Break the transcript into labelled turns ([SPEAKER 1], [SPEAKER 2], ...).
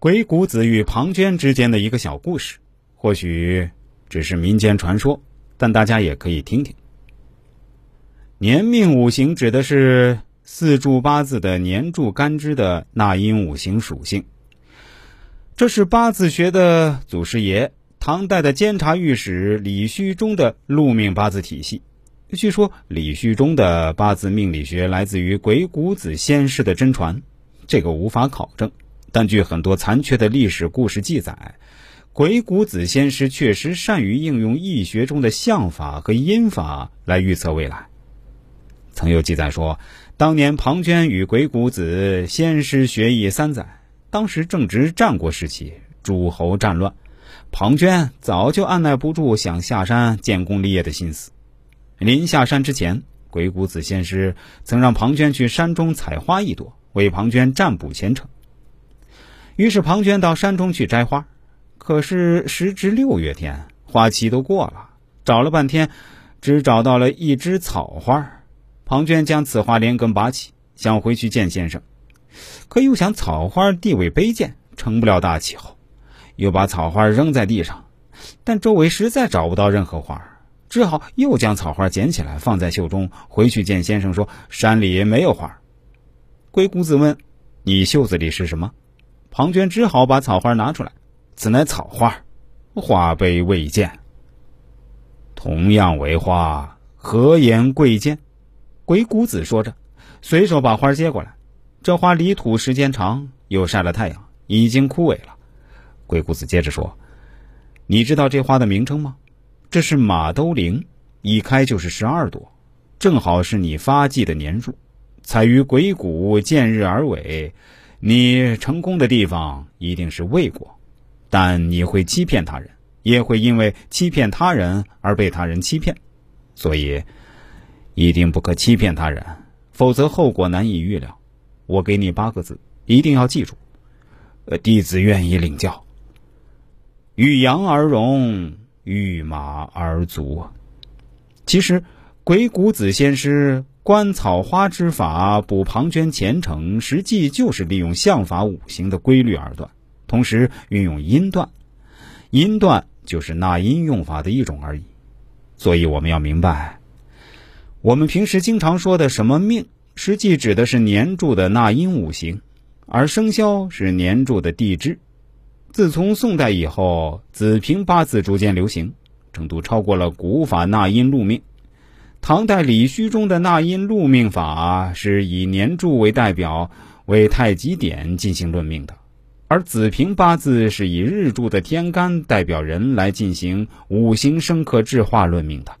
[SPEAKER 1] 鬼谷子与庞涓之间的一个小故事，或许只是民间传说，但大家也可以听听。年命五行指的是四柱八字的年柱干支的纳音五行属性，这是八字学的祖师爷唐代的监察御史李虚中的禄命八字体系。据说李虚中的八字命理学来自于鬼谷子先师的真传，这个无法考证。但据很多残缺的历史故事记载，鬼谷子先师确实善于应用易学中的相法和阴法来预测未来。曾有记载说，当年庞涓与鬼谷子先师学艺三载，当时正值战国时期，诸侯战乱，庞涓早就按耐不住想下山建功立业的心思。临下山之前，鬼谷子先师曾让庞涓去山中采花一朵，为庞涓占卜前程。于是庞涓到山中去摘花，可是时值六月天，花期都过了，找了半天，只找到了一枝草花。庞涓将此花连根拔起，想回去见先生，可又想草花地位卑贱，成不了大气候，又把草花扔在地上，但周围实在找不到任何花，只好又将草花捡起来放在袖中，回去见先生说山里没有花。鬼谷子问：“你袖子里是什么？”庞涓只好把草花拿出来，此乃草花，花卑未见。同样为花，何言贵贱？鬼谷子说着，随手把花接过来。这花离土时间长，又晒了太阳，已经枯萎了。鬼谷子接着说：“你知道这花的名称吗？这是马兜铃，一开就是十二朵，正好是你发迹的年数。采于鬼谷，见日而萎。”你成功的地方一定是魏国，但你会欺骗他人，也会因为欺骗他人而被他人欺骗，所以一定不可欺骗他人，否则后果难以预料。我给你八个字，一定要记住。呃，弟子愿意领教。遇羊而荣，遇马而足。其实，鬼谷子先师。观草花之法，补庞涓前程，实际就是利用相法五行的规律而断，同时运用音断。音断就是纳音用法的一种而已。所以我们要明白，我们平时经常说的什么命，实际指的是年柱的纳音五行，而生肖是年柱的地支。自从宋代以后，子平八字逐渐流行，程度超过了古法纳音禄命。唐代李虚中的纳音禄命法是以年柱为代表，为太极点进行论命的；而子平八字是以日柱的天干代表人来进行五行生克制化论命的。